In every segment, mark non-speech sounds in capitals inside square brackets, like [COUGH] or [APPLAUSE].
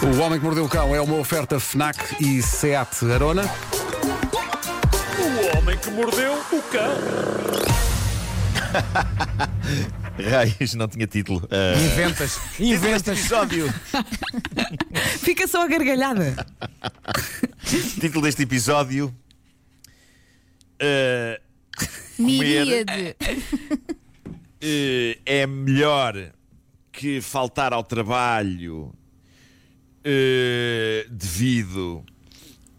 O Homem que Mordeu o Cão é uma oferta FNAC e SEAT Arona. O homem que mordeu o cão. [LAUGHS] Raios, não tinha título. Uh, [LAUGHS] Inventas, inventas. episódio. [LAUGHS] Fica só a gargalhada. título deste episódio. Uh, Miríade. uh, é melhor que faltar ao trabalho uh, devido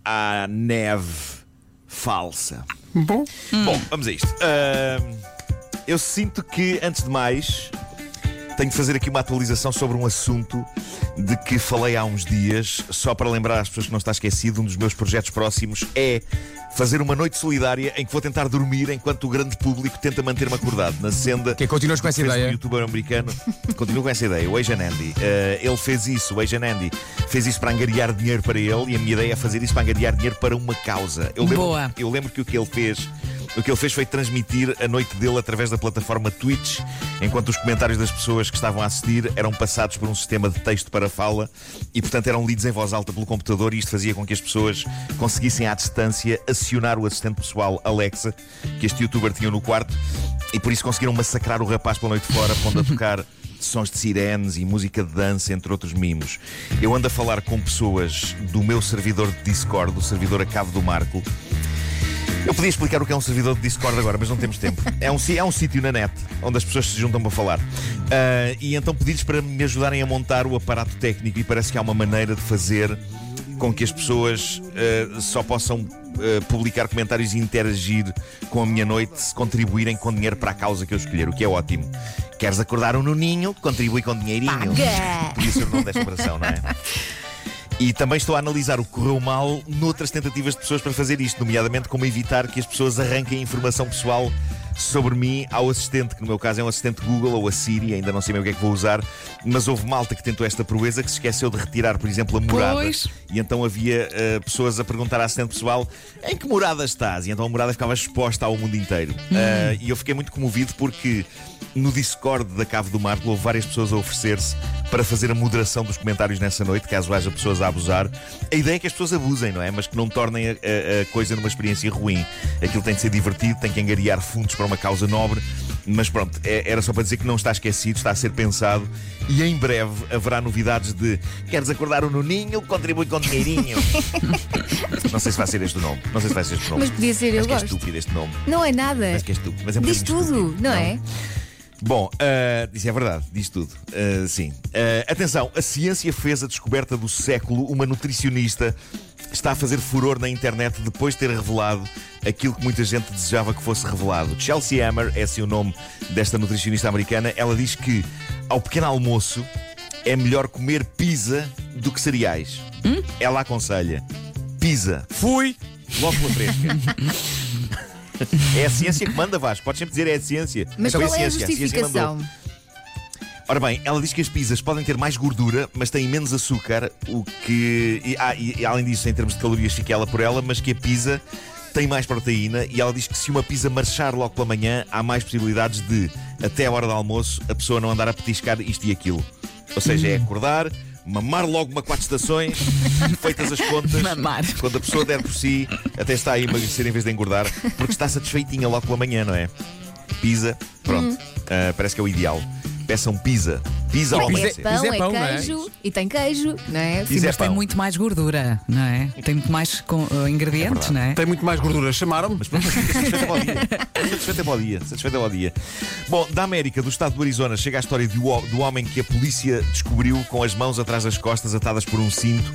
à neve falsa. Bom. Bom, vamos a isto. Eu sinto que, antes de mais, tenho de fazer aqui uma atualização sobre um assunto de que falei há uns dias, só para lembrar às pessoas que não está esquecido, um dos meus projetos próximos é fazer uma noite solidária em que vou tentar dormir enquanto o grande público tenta manter-me acordado na senda. Que continuas com essa fez um ideia? youtuber americano. [LAUGHS] Continuo com essa ideia, o Asian Andy. Uh, ele fez isso, o Asian Andy fez isso para angariar dinheiro para ele e a minha ideia é fazer isso para angariar dinheiro para uma causa. Eu lembro, Boa. Eu lembro que o que ele fez. O que ele fez foi transmitir a noite dele através da plataforma Twitch, enquanto os comentários das pessoas que estavam a assistir eram passados por um sistema de texto para fala e, portanto, eram lidos em voz alta pelo computador. E isto fazia com que as pessoas conseguissem, à distância, acionar o assistente pessoal Alexa, que este youtuber tinha no quarto, e por isso conseguiram massacrar o rapaz pela noite fora, pondo a tocar sons de sirenes e música de dança, entre outros mimos. Eu ando a falar com pessoas do meu servidor de Discord, o servidor a Cabo do Marco. Eu podia explicar o que é um servidor de Discord agora, mas não temos tempo. [LAUGHS] É um, é um sítio na net onde as pessoas se juntam para falar. Ah, e então pedi-lhes para me ajudarem a montar o aparato técnico e parece que há uma maneira de fazer com que as pessoas ah, só possam ah, publicar comentários e interagir com a minha noite se contribuírem com dinheiro para a causa que eu escolher, o que é ótimo. Queres acordar um nuninho? Contribui com dinheirinho. Paga! Podia ser o nome desta operação, não é? [LAUGHS] E também estou a analisar o que correu mal noutras tentativas de pessoas para fazer isto, nomeadamente como evitar que as pessoas arranquem informação pessoal sobre mim ao assistente, que no meu caso é um assistente Google ou a Siri, ainda não sei bem o que é que vou usar, mas houve malta que tentou esta proeza que se esqueceu de retirar, por exemplo, a morada. Pois. E então havia eh, pessoas a perguntar à assistente pessoal em que morada estás? E então a morada ficava exposta ao mundo inteiro. Eh, e eu fiquei muito comovido porque no Discord da Cave do Marco houve várias pessoas a oferecer-se para fazer a moderação dos comentários nessa noite, caso haja pessoas a abusar. A ideia é que as pessoas abusem, não é? Mas que não tornem a, a- a coisa numa experiência ruim. Aquilo tem de ser divertido, tem que angariar fundos para uma causa nobre. Mas pronto, é- era só para dizer que não está esquecido, está a ser pensado e em breve haverá novidades de queres acordar o Nuninho, contribui com dinheirinho. [LAUGHS] não sei se vai ser este o nome. Não sei se vai ser este o nome. Mas podia ser, eu Acho que é gosto. estúpido este nome. Não é nada. Acho que é estúpido. Mas é um Diz tudo, estúpido, não é? Bom, ah, isso é verdade, diz tudo. Ah, sim. Ah, atenção, a ciência fez a descoberta do século. Uma nutricionista está a fazer furor na internet depois de ter revelado aquilo que muita gente desejava que fosse revelado. Chelsea Hammer é assim o nome desta nutricionista americana. Ela diz que ao pequeno almoço é melhor comer pizza do que cereais. Ela aconselha: pizza. Fui. Logo pela fresca. [LAUGHS] É a ciência que manda, Vasco. Podes sempre dizer é a ciência. Mas Foi qual é a ciência, ciência mandou. justificação? Ora bem, ela diz que as pizzas podem ter mais gordura, mas têm menos açúcar, o que. E, ah, e, e além disso, em termos de calorias, fica ela por ela, mas que a pizza tem mais proteína e ela diz que se uma pizza marchar logo pela manhã, há mais possibilidades de, até a hora do almoço, a pessoa não andar a petiscar isto e aquilo. Ou seja, é acordar, mamar logo uma quatro estações, [LAUGHS] feitas as contas. Mamar. Quando a pessoa der por si, até está a emagrecer em vez de engordar, porque está satisfeitinha logo pela manhã, não é? Pizza, pronto. Ah, parece que é o ideal. Peçam pizza. Pizza ao é pão, Pizza é pão, não é é? queijo e tem queijo, não é? Pizza é Mas tem pão. muito mais gordura, não é? Tem muito mais com- uh, ingredientes, É não é? Tem muito mais gordura. Chamaram-me? Mas pronto, fica satisfeita ao dia. [LAUGHS] Satisfeita ao dia. Satisfeita ao dia. Bom, da América, do estado do Arizona, chega a história do, ho- do homem que a polícia descobriu com as mãos atrás das costas, atadas por um cinto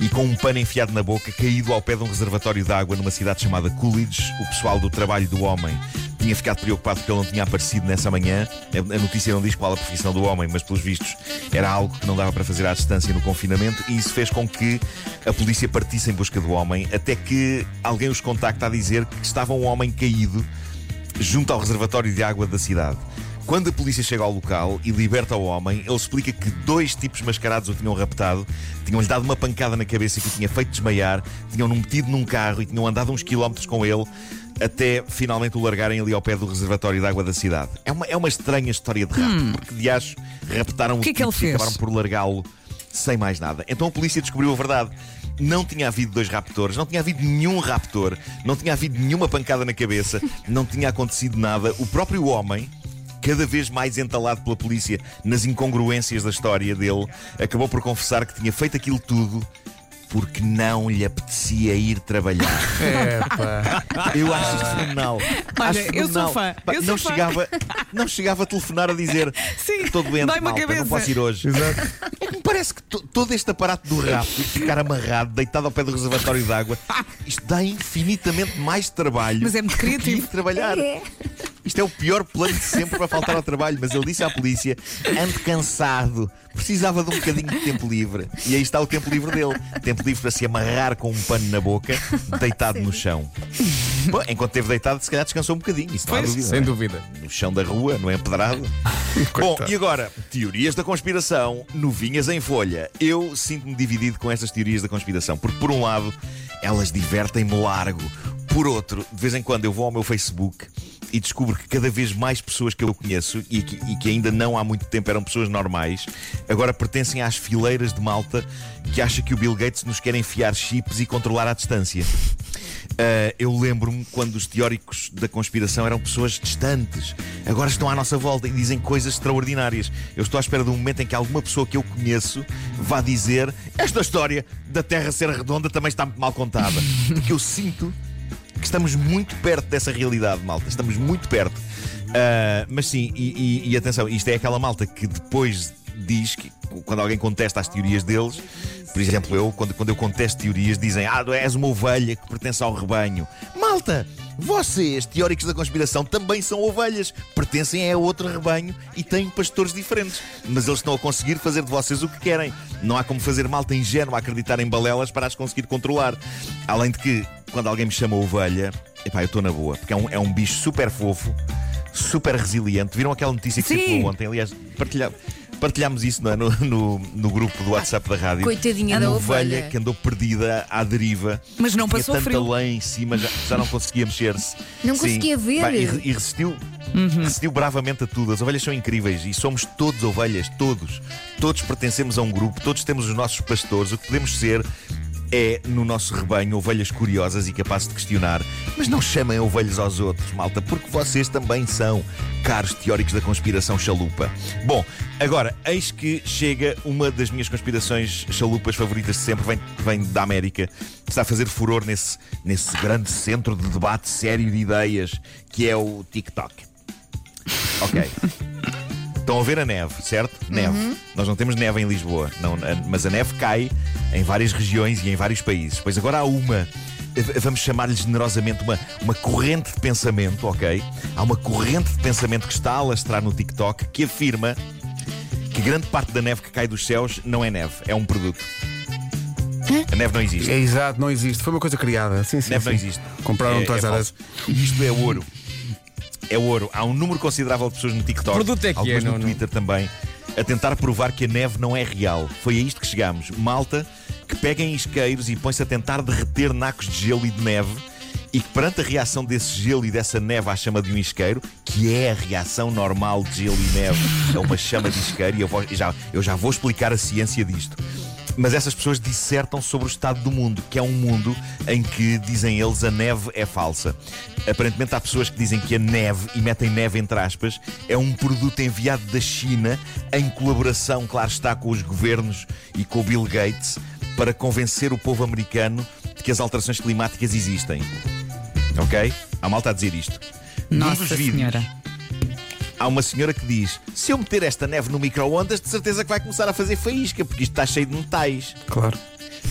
e com um pano enfiado na boca, caído ao pé de um reservatório de água numa cidade chamada Coolidge. O pessoal do trabalho do homem tinha ficado preocupado porque ele não tinha aparecido nessa manhã. A notícia não diz qual a profissão do homem, mas pelos vistos era algo que não dava para fazer à distância no confinamento e isso fez com que a polícia partisse em busca do homem, até que alguém os contacta a dizer que estava um homem caído junto ao reservatório de água da cidade. Quando a polícia chega ao local e liberta o homem, ele explica que dois tipos mascarados o tinham raptado, tinham-lhe dado uma pancada na cabeça que o tinha feito desmaiar, tinham-no metido num carro e tinham andado uns quilómetros com ele até finalmente o largarem ali ao pé do reservatório de água da cidade. É uma, é uma estranha história de rapto, porque de acho raptaram o, que é que tipo ele e acabaram por largá-lo sem mais nada. Então a polícia descobriu a verdade. Não tinha havido dois raptores, não tinha havido nenhum raptor, não tinha havido nenhuma pancada na cabeça, [LAUGHS] não tinha acontecido nada. O próprio homem, cada vez mais entalado pela polícia nas incongruências da história dele, acabou por confessar que tinha feito aquilo tudo porque não lhe apetecia ir trabalhar. [LAUGHS] Epa. Eu acho isto fenomenal. Olha, acho eu sou fã, Pá, eu não, sou fã. chegava, não chegava a telefonar a dizer Sim, estou doente, malta, não cabeça." posso ir hoje. Exato. É que me parece que to- todo este aparato do rapto e de ficar amarrado, deitado ao pé do reservatório de água, isto dá infinitamente mais trabalho. Mas é muito do que criativo. ir trabalhar. É. Isto é o pior plano de sempre para faltar ao trabalho, mas ele disse à polícia: ando cansado, precisava de um bocadinho de tempo livre. E aí está o tempo livre dele: tempo livre para se amarrar com um pano na boca, deitado no chão. Bom, enquanto esteve deitado, se calhar descansou um bocadinho, isso não há dúvida. Sem dúvida. No chão da rua, no empedrado. [LAUGHS] Bom, e agora, teorias da conspiração, novinhas em folha. Eu sinto-me dividido com estas teorias da conspiração, porque por um lado, elas divertem-me largo. Por outro, de vez em quando eu vou ao meu Facebook e descubro que cada vez mais pessoas que eu conheço e que, e que ainda não há muito tempo eram pessoas normais, agora pertencem às fileiras de malta que acha que o Bill Gates nos quer enfiar chips e controlar à distância. Uh, eu lembro-me quando os teóricos da conspiração eram pessoas distantes. Agora estão à nossa volta e dizem coisas extraordinárias. Eu estou à espera de um momento em que alguma pessoa que eu conheço vá dizer esta história da Terra ser redonda também está muito mal contada. [LAUGHS] Porque eu sinto que estamos muito perto dessa realidade, malta. Estamos muito perto. Uh, mas sim, e, e- e atenção, isto é aquela malta que depois diz que quando alguém contesta as teorias deles, por exemplo, eu, quando, quando eu contesto teorias, dizem: Ah, és uma ovelha que pertence ao rebanho. Malta! Vocês, teóricos da conspiração, também são ovelhas, pertencem a outro rebanho e têm pastores diferentes. Mas eles estão a conseguir fazer de vocês o que querem. Não há como fazer malta ingênua acreditar em balelas para as conseguir controlar. Além de que, quando alguém me chama ovelha, epá, eu estou na boa, porque é um, é um bicho super fofo, super resiliente. Viram aquela notícia que Sim. circulou ontem? Aliás, partilha- partilhámos isso não é? no, no, no grupo do WhatsApp da rádio. Coitadinha da ovelha ovelha. que andou perdida à deriva. Mas não passou tanta frio. lã em cima, já, já não conseguia mexer-se. Não Sim. conseguia ver. E, e resistiu, resistiu bravamente a tudo. As ovelhas são incríveis e somos todos ovelhas, todos. Todos pertencemos a um grupo, todos temos os nossos pastores. O que podemos ser é, no nosso rebanho, ovelhas curiosas e capazes de questionar. Mas não chamem ovelhas aos outros, malta, porque vocês também são caros teóricos da conspiração chalupa. Bom, agora, eis que chega uma das minhas conspirações chalupas favoritas de sempre, vem, vem da América, está a fazer furor nesse, nesse grande centro de debate sério de ideias que é o TikTok. Ok. [LAUGHS] Estão a ver a neve, certo? Neve. Nós não temos neve em Lisboa, não, a- mas a neve cai em várias regiões e em vários países. Pois agora há uma, vamos chamar-lhe generosamente, uma, uma corrente de pensamento, ok? Há uma corrente de pensamento que está a alastrar no TikTok que afirma que grande parte da neve que cai dos céus não é neve, é um produto. A neve não existe. É exato, não existe. Foi uma coisa criada. Sim, sim. Neve sim. não existe. Compraram é, Toys é. Isto é ouro. É ouro. Há um número considerável de pessoas no TikTok, é algumas é, no não- não- Twitter também, a tentar provar que a neve não é real. Foi a isto que chegámos. Malta que peguem isqueiros e põe-se a tentar derreter nacos de gelo e de neve e que perante a reação desse gelo e dessa neve à chama de um isqueiro, que é a reação normal de gelo e neve a uma chama de isqueiro, e eu, vou- já, eu já vou explicar a ciência disto. Mas essas pessoas dissertam sobre o estado do mundo, que é um mundo em que, dizem eles, a neve é falsa. Aparentemente há pessoas que dizem que a neve, e metem neve entre aspas, é um produto enviado da China em colaboração, claro está, com os governos e com o Bill Gates, para convencer o povo americano de que as alterações climáticas existem. Ok? Há malta a dizer isto. Nossa dos vídeos, Senhora. Há uma senhora que diz: se eu meter esta neve no micro-ondas, de certeza que vai começar a fazer faísca, porque isto está cheio de metais. Claro.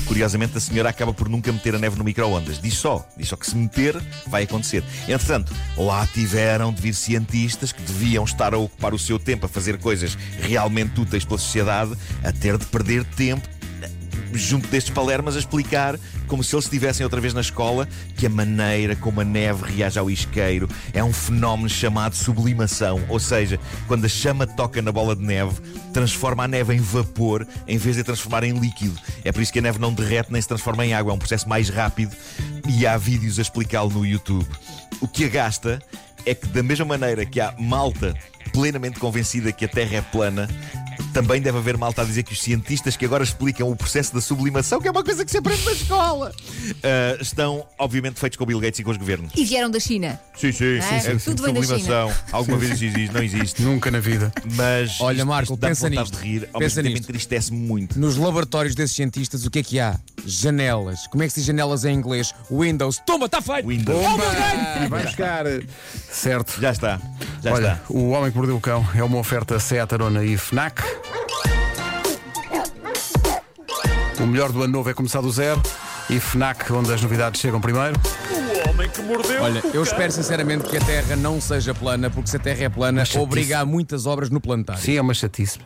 Curiosamente, a senhora acaba por nunca meter a neve no micro-ondas. Diz só, diz só que se meter, vai acontecer. Entretanto, lá tiveram de vir cientistas que deviam estar a ocupar o seu tempo a fazer coisas realmente úteis pela sociedade, a ter de perder tempo junto destes palermas a explicar, como se eles estivessem outra vez na escola, que a maneira como a neve reage ao isqueiro é um fenómeno chamado sublimação. Ou seja, quando a chama toca na bola de neve, transforma a neve em vapor em vez de a transformar em líquido. É por isso que a neve não derrete nem se transforma em água. É um processo mais rápido e há vídeos a explicá-lo no YouTube. O que agasta é que, da mesma maneira que há malta plenamente convencida que a Terra é plana, Também deve haver malta a dizer que os cientistas que agora explicam o processo da sublimação, que é uma coisa que se aprende na escola, [LAUGHS] ah, estão, obviamente, feitos com o Bill Gates e com os governos. E vieram da China. Sim, sim, É, sim, tudo vem da sublimação. Alguma vez isso existe, não existe. Nunca na vida. Mas Olha, Marco, pensa nisto. de rir, ao Pensa mesmo entristece-me muito. Nos laboratórios desses cientistas, o que é que há? Janelas. Como é que se diz janelas em inglês? Windows. Toma, está feito! Windows. Bomba! Vai buscar. Certo. Já está, já Olha, está. o Homem que Mordeu o Cão é uma oferta Seat Arona e FNAC. O melhor do ano novo é começar do zero e FNAC, onde as novidades chegam primeiro. O homem que mordeu Olha, eu espero sinceramente que a Terra não seja plana, porque se a Terra é plana, obriga a muitas obras no planetário. Sim, é uma chatice.